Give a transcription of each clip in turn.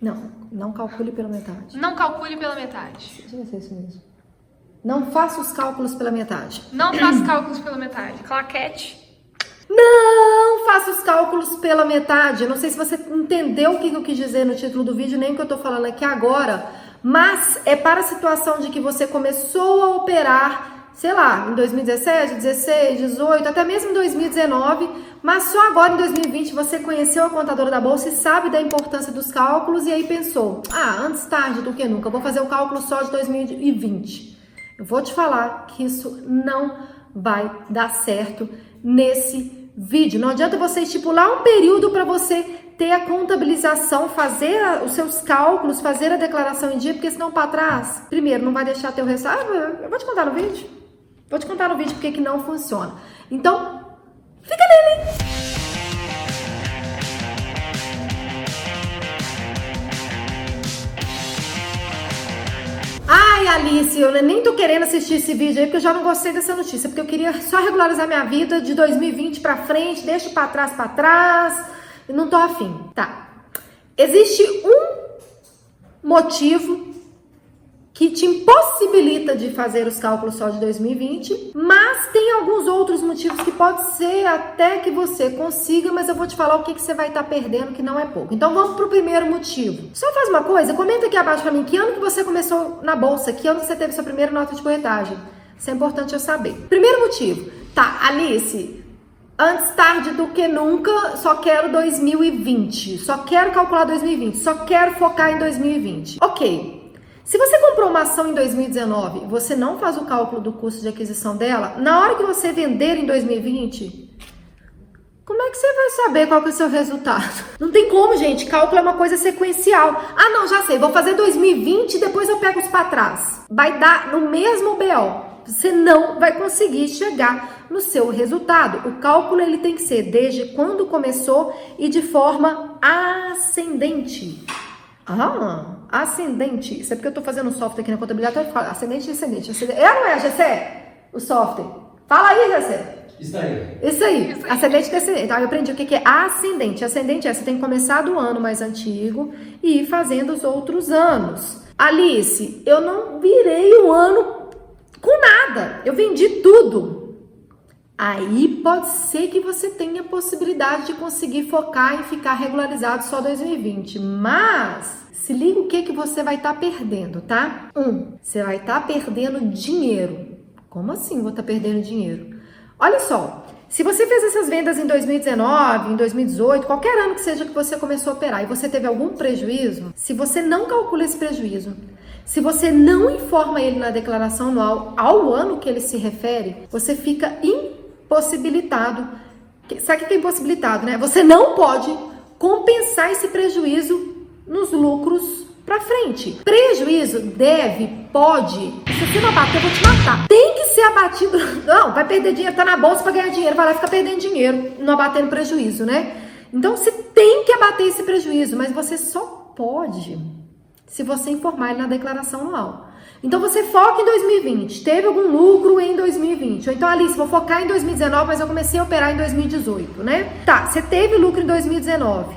Não, não calcule pela metade. Não calcule pela metade. Deixa eu ver é isso mesmo. Não faça os cálculos pela metade. Não faça cálculos pela metade. Claquete. Não faça os cálculos pela metade. Eu não sei se você entendeu o que eu quis dizer no título do vídeo, nem o que eu tô falando aqui agora, mas é para a situação de que você começou a operar, sei lá, em 2017, 16, 18, até mesmo em 2019, mas só agora em 2020 você conheceu a contadora da bolsa e sabe da importância dos cálculos e aí pensou: "Ah, antes tarde do que nunca, eu vou fazer o cálculo só de 2020". Eu vou te falar que isso não vai dar certo nesse vídeo. Não adianta você estipular um período para você ter a contabilização, fazer os seus cálculos, fazer a declaração em dia, porque senão para trás, primeiro, não vai deixar teu resultado. Ah, eu vou te contar no vídeo. Vou te contar no vídeo porque que não funciona. Então, fica nele! Ai, Alice, eu nem tô querendo assistir esse vídeo aí porque eu já não gostei dessa notícia, porque eu queria só regularizar minha vida de 2020 para frente, deixo para trás para trás, e não tô afim. Tá. Existe um motivo que te impossibilita de fazer os cálculos só de 2020, mas tem alguns outros motivos que pode ser até que você consiga, mas eu vou te falar o que, que você vai estar tá perdendo, que não é pouco. Então vamos pro primeiro motivo. Só faz uma coisa, comenta aqui abaixo para mim que ano que você começou na bolsa, que ano que você teve sua primeira nota de corretagem. Isso é importante eu saber. Primeiro motivo. Tá, Alice, antes tarde do que nunca, só quero 2020. Só quero calcular 2020. Só quero focar em 2020. Ok. Se você comprou uma ação em 2019 e você não faz o cálculo do custo de aquisição dela, na hora que você vender em 2020, como é que você vai saber qual que é o seu resultado? Não tem como, gente. Cálculo é uma coisa sequencial. Ah, não, já sei. Vou fazer 2020 e depois eu pego os para trás. Vai dar no mesmo BO. Você não vai conseguir chegar no seu resultado. O cálculo ele tem que ser desde quando começou e de forma ascendente. Ah, ascendente. Isso é porque eu estou fazendo software aqui na contabilidade. Então ascendente e descendente. ascendente. É ou não é, Gessé? O software. Fala aí, Gessé. Isso aí. Isso aí. Isso aí. Ascendente e descendente. Então, eu aprendi o que é ascendente. Ascendente é você tem que começar do ano mais antigo e ir fazendo os outros anos. Alice, eu não virei o ano com nada. Eu vendi tudo. Aí pode ser que você tenha possibilidade de conseguir focar e ficar regularizado só 2020. Mas se liga o que, que você vai estar tá perdendo, tá? Um, você vai estar tá perdendo dinheiro. Como assim vou estar tá perdendo dinheiro? Olha só, se você fez essas vendas em 2019, em 2018, qualquer ano que seja que você começou a operar e você teve algum prejuízo, se você não calcula esse prejuízo, se você não informa ele na declaração anual ao ano que ele se refere, você fica impossibilitado. Sabe o que é impossibilitado, né? Você não pode compensar esse prejuízo nos lucros para frente. Prejuízo deve, pode. Se você não abater, eu vou te matar. Tem que ser abatido. Não, vai perder dinheiro, tá na bolsa para ganhar dinheiro, vai lá ficar perdendo dinheiro, não abatendo prejuízo, né? Então você tem que abater esse prejuízo, mas você só pode se você informar ele na declaração anual. Então você foca em 2020. Teve algum lucro em 2020? Ou então, Alice, vou focar em 2019, mas eu comecei a operar em 2018, né? Tá, você teve lucro em 2019.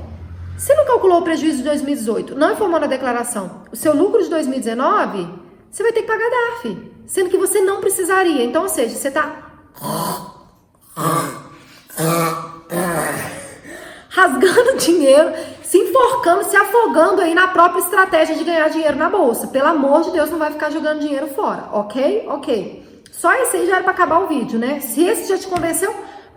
Você não calculou o prejuízo de 2018, não informou na declaração, o seu lucro de 2019, você vai ter que pagar DARF, sendo que você não precisaria. Então, ou seja, você está rasgando dinheiro, enforcando, se afogando aí na própria estratégia de ganhar dinheiro na bolsa. Pelo amor de Deus, não vai ficar jogando dinheiro fora, ok? Ok. Só esse aí já era para acabar o vídeo, né? Se esse já te convenceu,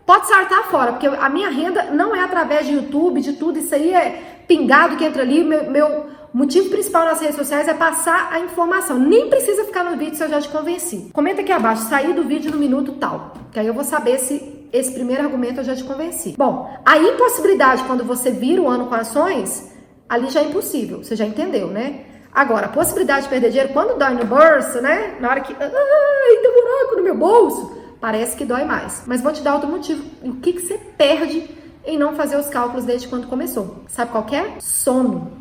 Pode saltar fora, porque a minha renda não é através de YouTube, de tudo, isso aí é pingado que entra ali. Meu, meu motivo principal nas redes sociais é passar a informação. Nem precisa ficar no vídeo se eu já te convenci. Comenta aqui abaixo, sair do vídeo no minuto tal, que aí eu vou saber se esse primeiro argumento eu já te convenci. Bom, a impossibilidade quando você vira o ano com ações, ali já é impossível, você já entendeu, né? Agora, a possibilidade de perder dinheiro quando dói no bolso, né? Na hora que. Ai, tem um buraco no meu bolso parece que dói mais. Mas vou te dar outro motivo. O que, que você perde em não fazer os cálculos desde quando começou? Sabe qual é? Sono.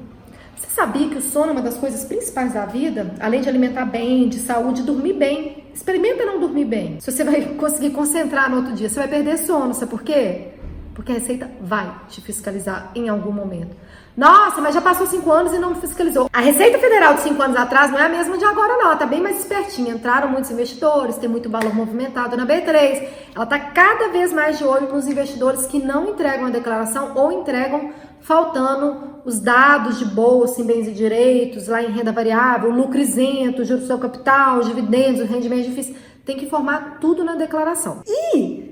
Você sabia que o sono é uma das coisas principais da vida? Além de alimentar bem, de saúde, dormir bem. Experimenta não dormir bem. Se você vai conseguir concentrar no outro dia, você vai perder sono. Sabe por quê? Porque a Receita vai te fiscalizar em algum momento. Nossa, mas já passou cinco anos e não fiscalizou. A Receita Federal de cinco anos atrás não é a mesma de agora, não. Ela tá bem mais espertinha. Entraram muitos investidores, tem muito valor movimentado na B3. Ela tá cada vez mais de olho nos investidores que não entregam a declaração ou entregam faltando os dados de bolsa em bens e direitos, lá em renda variável, lucro isento, juros do seu capital, dividendos, rendimento difícil. Tem que informar tudo na declaração. E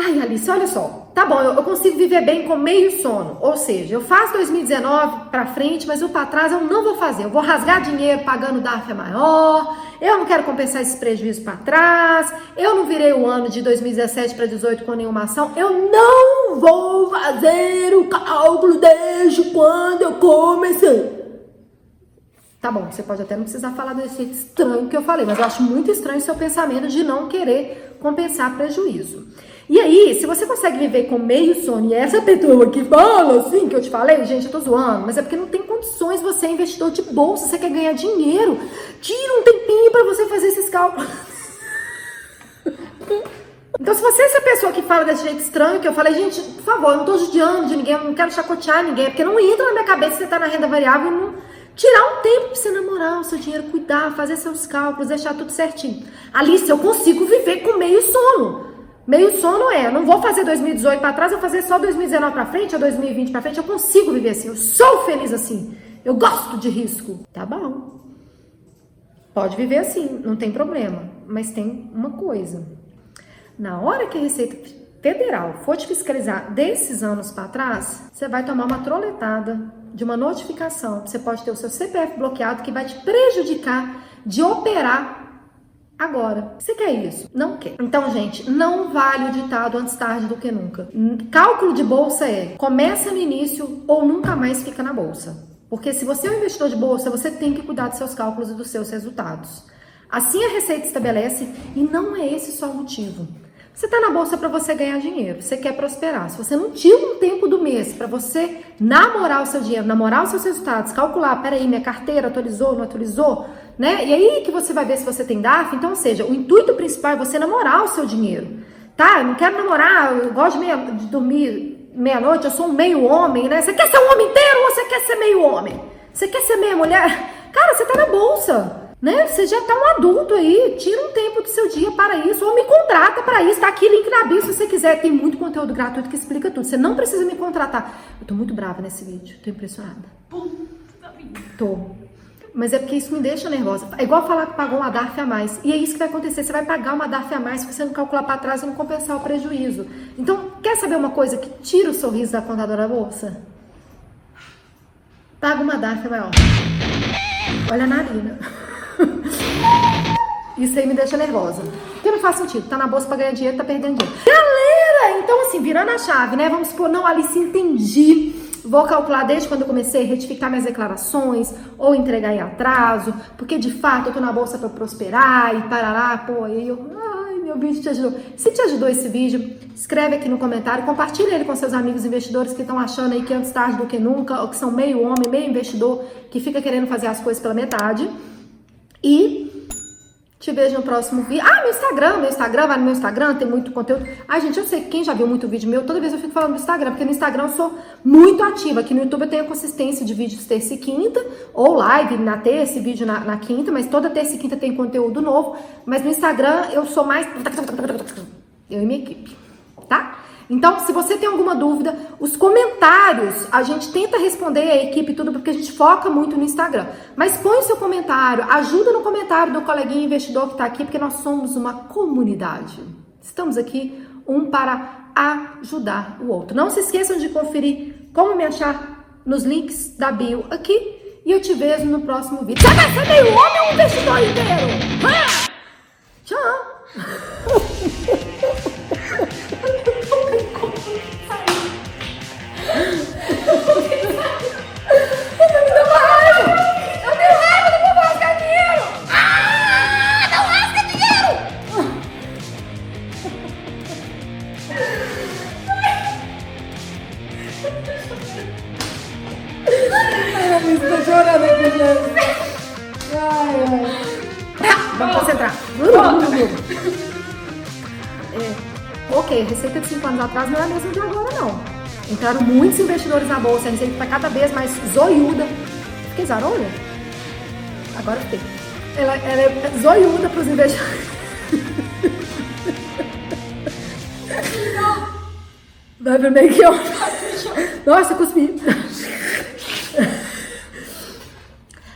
Ai, Alice, olha só. Tá bom, eu, consigo viver bem com meio sono. Ou seja, eu faço 2019 para frente, mas o para trás eu não vou fazer. Eu vou rasgar dinheiro pagando DARF maior. Eu não quero compensar esses prejuízos para trás. Eu não virei o ano de 2017 para 2018 com nenhuma ação. Eu não vou fazer o cálculo desde quando eu comecei. Tá bom, você pode até não precisar falar desse estranho que eu falei, mas eu acho muito estranho o seu pensamento de não querer compensar prejuízo. E aí, se você consegue viver com meio sono, e essa pessoa que fala assim, que eu te falei, gente, eu tô zoando, mas é porque não tem condições, você é investidor de bolsa, você quer ganhar dinheiro, tira um tempinho para você fazer esses cálculos. Então, se você é essa pessoa que fala desse jeito estranho, que eu falei, gente, por favor, eu não tô judiando de ninguém, eu não quero chacotear ninguém, porque não entra na minha cabeça você tá na renda variável e não tirar um tempo pra você namorar o seu dinheiro, cuidar, fazer seus cálculos, deixar tudo certinho. Alice, eu consigo viver com meio sono. Meio sono é, não vou fazer 2018 para trás, vou fazer só 2019 para frente ou 2020 para frente, eu consigo viver assim, eu sou feliz assim. Eu gosto de risco. Tá bom. Pode viver assim, não tem problema, mas tem uma coisa. Na hora que a Receita Federal for te fiscalizar desses anos para trás, você vai tomar uma troletada de uma notificação. Você pode ter o seu CPF bloqueado que vai te prejudicar de operar agora. Você quer isso? Não quer. Então, gente, não vale o ditado antes tarde do que nunca. Cálculo de bolsa é começa no início ou nunca mais fica na bolsa. Porque se você é um investidor de bolsa, você tem que cuidar dos seus cálculos e dos seus resultados. Assim a Receita estabelece e não é esse só o motivo. Você está na bolsa para você ganhar dinheiro, você quer prosperar. Se você não tira um tempo do mês para você namorar o seu dinheiro, namorar os seus resultados, calcular, peraí, minha carteira atualizou, não atualizou, né? E aí que você vai ver se você tem DAF. Então, ou seja, o intuito principal é você namorar o seu dinheiro, tá? Eu não quero namorar, eu gosto de, meia, de dormir meia-noite, eu sou um meio homem, né? Você quer ser um homem inteiro ou você quer ser meio homem? Você quer ser meia mulher? Cara, você tá na bolsa né? Você já tá um adulto aí, tira um tempo do seu dia para isso, ou me contrata para isso, tá aqui link na bio se você quiser, tem muito conteúdo gratuito que explica tudo. Você não precisa me contratar. Eu tô muito brava nesse vídeo, tô impressionada. Tô. Mas é porque isso me deixa nervosa. É igual falar que pagou uma DARF a mais. E é isso que vai acontecer. Você vai pagar uma DARF a mais se você não calcular para trás e não compensar o prejuízo. Então, quer saber uma coisa que tira o sorriso da contadora bolsa? Paga uma DARF maior. Olha a narina. Isso aí me deixa nervosa. Porque não faz sentido. Tá na bolsa pra ganhar dinheiro, tá perdendo dinheiro. Galera, então assim, virando a chave, né? Vamos supor, não, Alice, entendi. Vou calcular desde quando eu comecei retificar minhas declarações ou entregar em atraso, porque de fato eu tô na bolsa para prosperar e parará, pô, aí eu, ai, meu vídeo te ajudou. Se te ajudou esse vídeo, escreve aqui no comentário, compartilha ele com seus amigos investidores que estão achando aí que antes tarde do que nunca, ou que são meio homem, meio investidor, que fica querendo fazer as coisas pela metade. E te vejo no próximo vídeo. Ah, meu Instagram, meu Instagram, vai no meu Instagram, tem muito conteúdo. Ai, gente, eu sei que quem já viu muito vídeo meu, toda vez eu fico falando do Instagram, porque no Instagram eu sou muito ativa. Aqui no YouTube eu tenho consistência de vídeos terça e quinta, ou live na terça e vídeo na, na quinta, mas toda terça e quinta tem conteúdo novo. Mas no Instagram eu sou mais. Eu e minha equipe, tá? Então, se você tem alguma dúvida, os comentários, a gente tenta responder a equipe tudo porque a gente foca muito no Instagram. Mas põe o seu comentário, ajuda no comentário do coleguinha investidor que está aqui, porque nós somos uma comunidade. Estamos aqui um para ajudar o outro. Não se esqueçam de conferir como me achar nos links da bio aqui. E eu te vejo no próximo vídeo. Você vai meio homem ou investidor inteiro? Tô chorando aqui, gente. Ai, ai. Vamos concentrar. É, ok, receita de 5 anos atrás não é a mesma de agora, não. Entraram muitos investidores na bolsa, a receita está cada vez mais zoiuda. Fiquei zarolha? Agora fiquei. Ela, ela é zoiuda para os investidores. Vai pro eu. Nossa, cuspi.